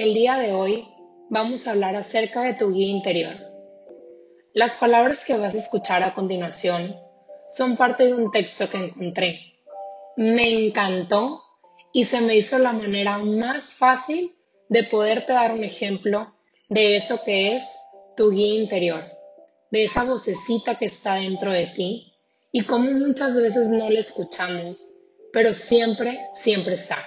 El día de hoy vamos a hablar acerca de tu guía interior. Las palabras que vas a escuchar a continuación son parte de un texto que encontré. Me encantó y se me hizo la manera más fácil de poderte dar un ejemplo de eso que es tu guía interior, de esa vocecita que está dentro de ti y como muchas veces no la escuchamos, pero siempre, siempre está.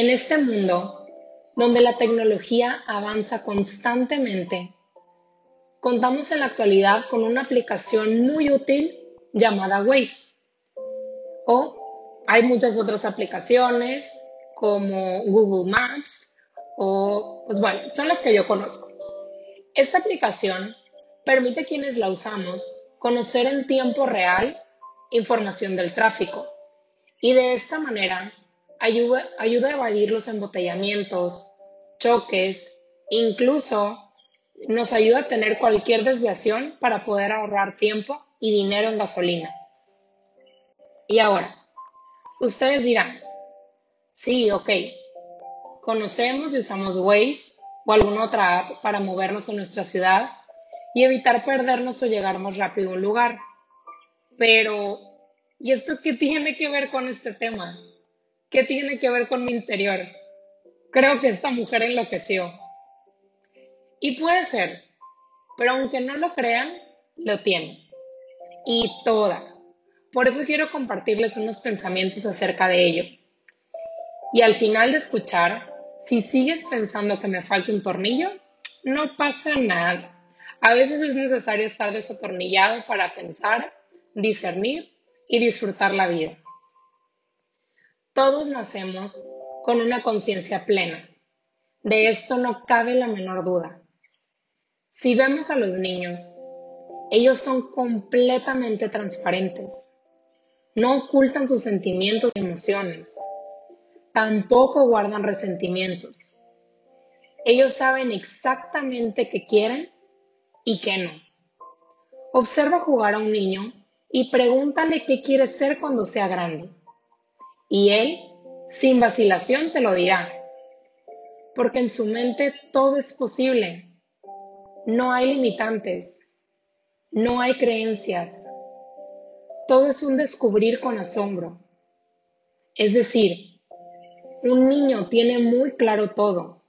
En este mundo, donde la tecnología avanza constantemente, contamos en la actualidad con una aplicación muy útil llamada Waze. O hay muchas otras aplicaciones como Google Maps o, pues bueno, son las que yo conozco. Esta aplicación permite a quienes la usamos conocer en tiempo real información del tráfico y de esta manera ayuda, ayuda a evadir los embotellamientos, choques, incluso nos ayuda a tener cualquier desviación para poder ahorrar tiempo y dinero en gasolina. Y ahora, ustedes dirán, sí, ok, conocemos y usamos Waze o alguna otra app para movernos en nuestra ciudad y evitar perdernos o llegar más rápido a un lugar. Pero, ¿y esto qué tiene que ver con este tema? ¿Qué tiene que ver con mi interior? Creo que esta mujer enloqueció. Y puede ser, pero aunque no lo crean, lo tiene. Y toda. Por eso quiero compartirles unos pensamientos acerca de ello. Y al final de escuchar, si sigues pensando que me falta un tornillo, no pasa nada. A veces es necesario estar desatornillado para pensar, discernir y disfrutar la vida. Todos nacemos con una conciencia plena. De esto no cabe la menor duda. Si vemos a los niños, ellos son completamente transparentes. No ocultan sus sentimientos y emociones. Tampoco guardan resentimientos. Ellos saben exactamente qué quieren y qué no. Observa jugar a un niño y pregúntale qué quiere ser cuando sea grande. Y él, sin vacilación, te lo dirá. Porque en su mente todo es posible no hay limitantes, no hay creencias. Todo es un descubrir con asombro. Es decir, un niño tiene muy claro todo,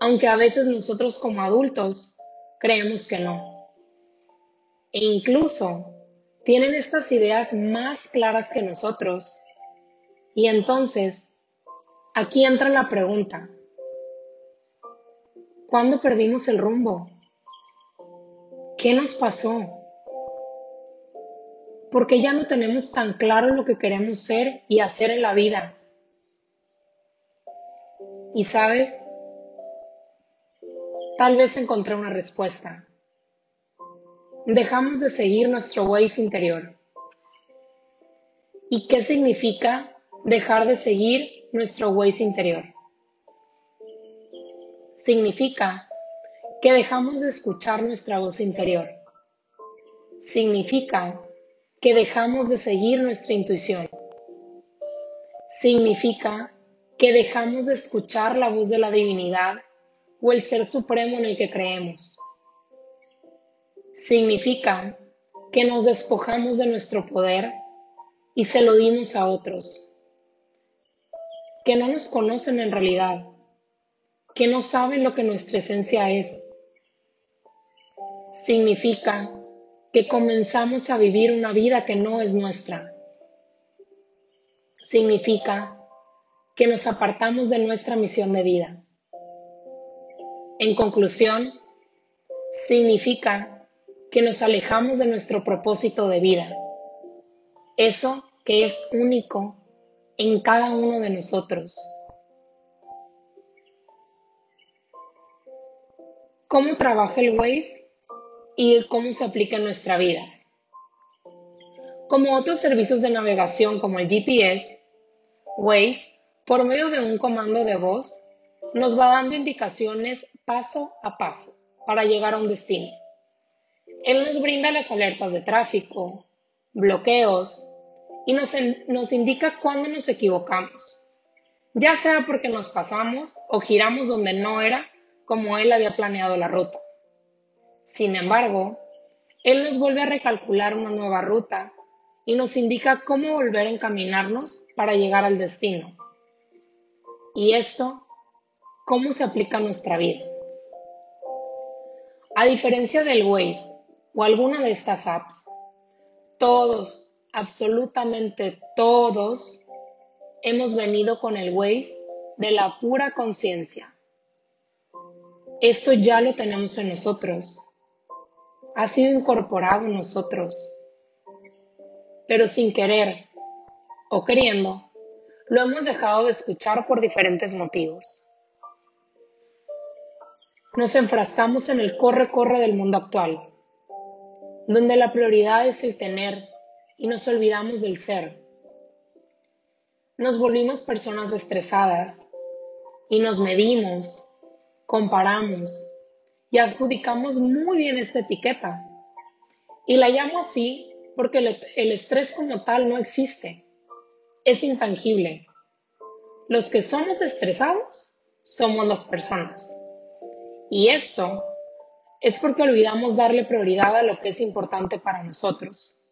aunque a veces nosotros como adultos creemos que no. E incluso tienen estas ideas más claras que nosotros. Y entonces, aquí entra la pregunta, ¿Cuándo perdimos el rumbo? ¿Qué nos pasó? Porque ya no tenemos tan claro lo que queremos ser y hacer en la vida. Y sabes, tal vez encontré una respuesta. Dejamos de seguir nuestro Waze interior. ¿Y qué significa dejar de seguir nuestro Waze interior? significa que dejamos de escuchar nuestra voz interior. Significa que dejamos de seguir nuestra intuición. Significa que dejamos de escuchar la voz de la divinidad o el ser supremo en el que creemos. Significa que nos despojamos de nuestro poder y se lo dimos a otros, que no nos conocen en realidad que no saben lo que nuestra esencia es. Significa que comenzamos a vivir una vida que no es nuestra. Significa que nos apartamos de nuestra misión de vida. En conclusión, significa que nos alejamos de nuestro propósito de vida. Eso que es único en cada uno de nosotros. cómo trabaja el Waze y cómo se aplica en nuestra vida. Como otros servicios de navegación como el GPS, Waze, por medio de un comando de voz, nos va dando indicaciones paso a paso para llegar a un destino. Él nos brinda las alertas de tráfico, bloqueos y nos, nos indica cuándo nos equivocamos. ya sea porque nos pasamos o giramos donde no era como él había planeado la ruta. Sin embargo, él nos vuelve a recalcular una nueva ruta y nos indica cómo volver a encaminarnos para llegar al destino. Y esto, ¿cómo se aplica a nuestra vida? A diferencia del Waze o alguna de estas apps, todos, absolutamente todos, hemos venido con el Waze de la pura conciencia. Esto ya lo tenemos en nosotros. Ha sido incorporado en nosotros. Pero sin querer o queriendo, lo hemos dejado de escuchar por diferentes motivos. Nos enfrascamos en el corre-corre del mundo actual, donde la prioridad es el tener y nos olvidamos del ser nos volvimos personas estresadas y nos medimos, comparamos y adjudicamos muy bien esta etiqueta. Y la llamo así porque el, estrés como tal no existe, es intangible. Los que somos estresados somos las personas. Y esto es porque olvidamos darle prioridad a lo que es importante para nosotros.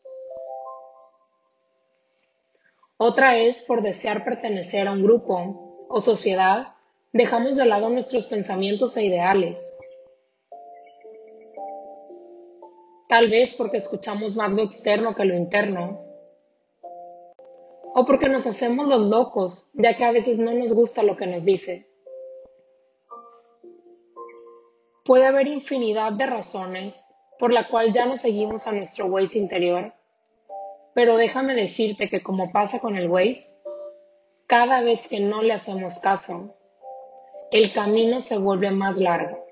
Otra es por desear pertenecer a un grupo o sociedad, dejamos de lado nuestros pensamientos e ideales. Tal vez porque escuchamos más lo externo que lo interno. O porque nos hacemos los locos, ya que a veces no nos gusta lo que nos dice. Puede haber infinidad de razones por la cual ya no seguimos a nuestro Waze interior pero déjame decirte que como pasa con el Waze, cada vez que no le hacemos caso, el camino se vuelve más largo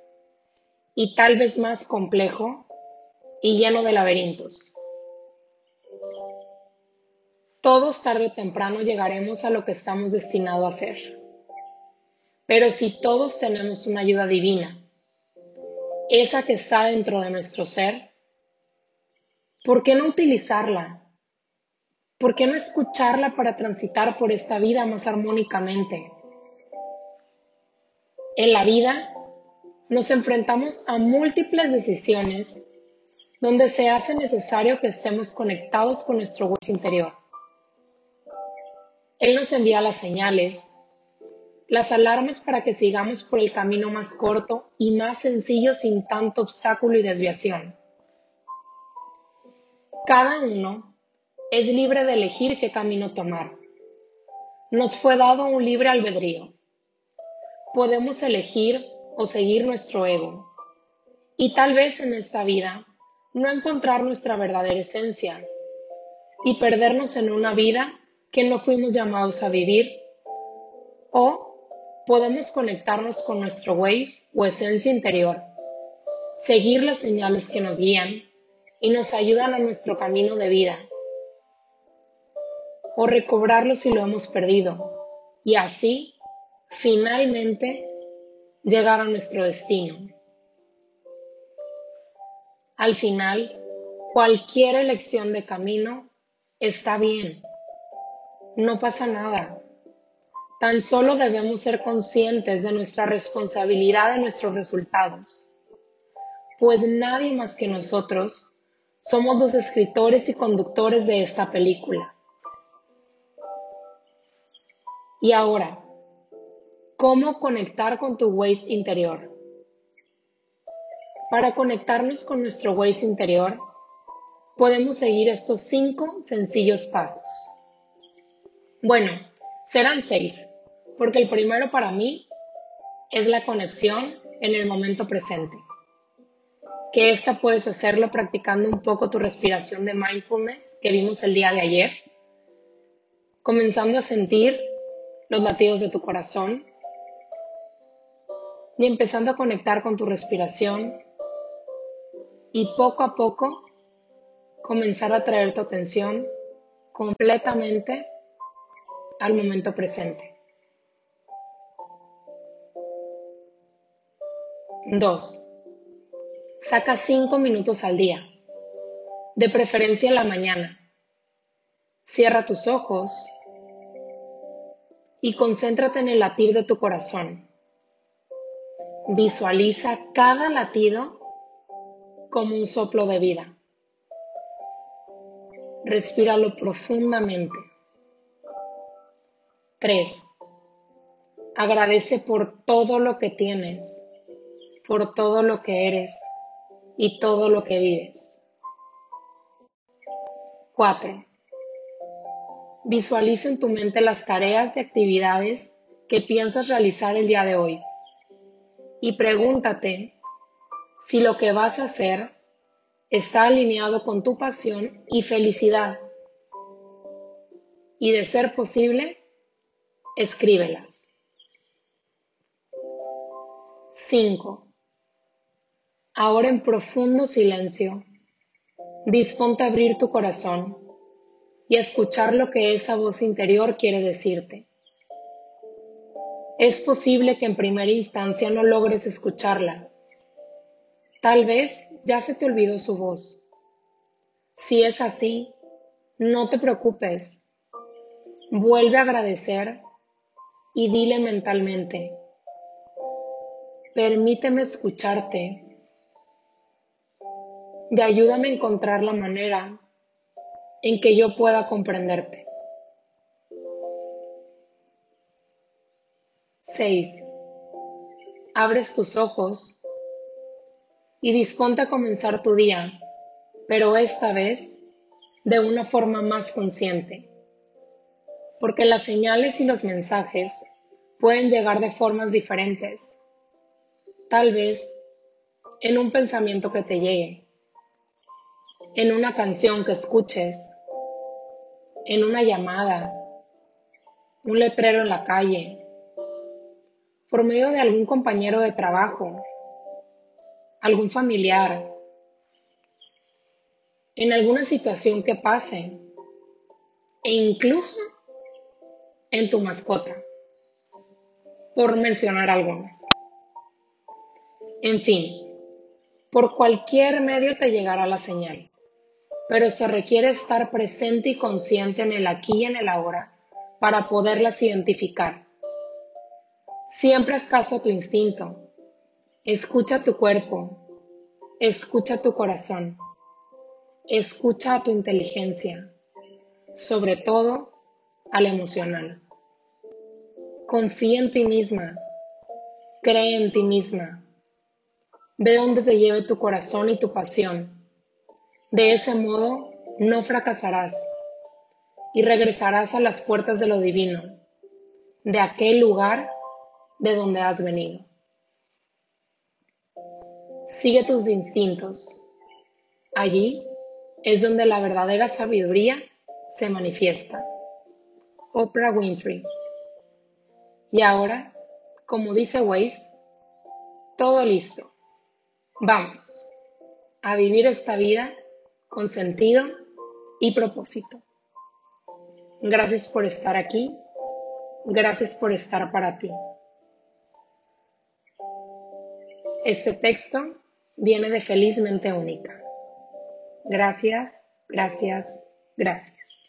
y tal vez más complejo y lleno de laberintos. Todos tarde o temprano llegaremos a lo que estamos destinados a hacer. Pero si todos tenemos una ayuda divina, esa que está dentro de nuestro ser, ¿por qué no utilizarla ¿Por qué no escucharla para transitar por esta vida más armónicamente? En la vida nos enfrentamos a múltiples decisiones donde se hace necesario que estemos conectados con nuestro voz interior. Él nos envía las señales, las alarmas para que sigamos por el camino más corto y más sencillo sin tanto obstáculo y desviación. Cada uno es libre de elegir qué camino tomar. Nos fue dado un libre albedrío. Podemos elegir o seguir nuestro ego. Y tal vez en esta vida no encontrar nuestra verdadera esencia y perdernos en una vida que no fuimos llamados a vivir. O podemos conectarnos con nuestro Waze o esencia interior, seguir las señales que nos guían y nos ayudan a nuestro camino de vida o recobrarlo si lo hemos perdido y así finalmente llegar a nuestro destino. Al final, cualquier elección de camino está bien, no pasa nada. Tan solo debemos ser conscientes de nuestra responsabilidad de nuestros resultados, pues nadie más que nosotros somos los escritores y conductores de esta película. Y ahora, ¿cómo conectar con tu Waze interior? Para conectarnos con nuestro Waze interior, podemos seguir estos cinco sencillos pasos. Bueno, serán seis, porque el primero para mí es la conexión en el momento presente. Que esta puedes hacerlo practicando un poco tu respiración de mindfulness que vimos el día de ayer, comenzando a sentir los latidos de tu corazón y empezando a conectar con tu respiración y poco a poco comenzar a traer tu atención completamente al momento presente. 2. Saca 5 minutos al día, de preferencia en la mañana. Cierra tus ojos y concéntrate en el latir de tu corazón. Visualiza cada latido como un soplo de vida. Respíralo profundamente. 3. Agradece por todo lo que tienes, por todo lo que eres y todo lo que vives. 4. Visualiza en tu mente las tareas y actividades que piensas realizar el día de hoy y pregúntate si lo que vas a hacer está alineado con tu pasión y felicidad. Y de ser posible, escríbelas. 5. Ahora en profundo silencio, disponte a abrir tu corazón y escuchar lo que esa voz interior quiere decirte. Es posible que en primera instancia no logres escucharla. Tal vez ya se te olvidó su voz. Si es así, no te preocupes. Vuelve a agradecer y dile mentalmente, permíteme escucharte y ayúdame a encontrar la manera en que yo pueda comprenderte. 6. Abres tus ojos y disponte a comenzar tu día, pero esta vez de una forma más consciente, porque las señales y los mensajes pueden llegar de formas diferentes, tal vez en un pensamiento que te llegue, en una canción que escuches, en una llamada, un letrero en la calle, por medio de algún compañero de trabajo, algún familiar, en alguna situación que pase e incluso en tu mascota, por mencionar algunas. En fin, por cualquier medio te llegará la señal, pero se requiere estar presente y consciente en el aquí y en el ahora para poderlas identificar Siempre haz caso a tu instinto. Escucha tu cuerpo. Escucha tu corazón. Escucha a tu inteligencia. Sobre todo al emocional. Confía en ti misma. Cree en ti misma. Ve dónde te lleve tu corazón y tu pasión. De ese modo no fracasarás y regresarás a las puertas de lo divino, de aquel lugar de donde has venido. Sigue tus instintos. Allí es donde la verdadera sabiduría se manifiesta. Oprah Winfrey. Y ahora, como dice Weiss, todo listo. Vamos a vivir esta vida con sentido y propósito. Gracias por estar aquí. Gracias por estar para ti. Este texto viene de Felizmente Única. Gracias, gracias, gracias.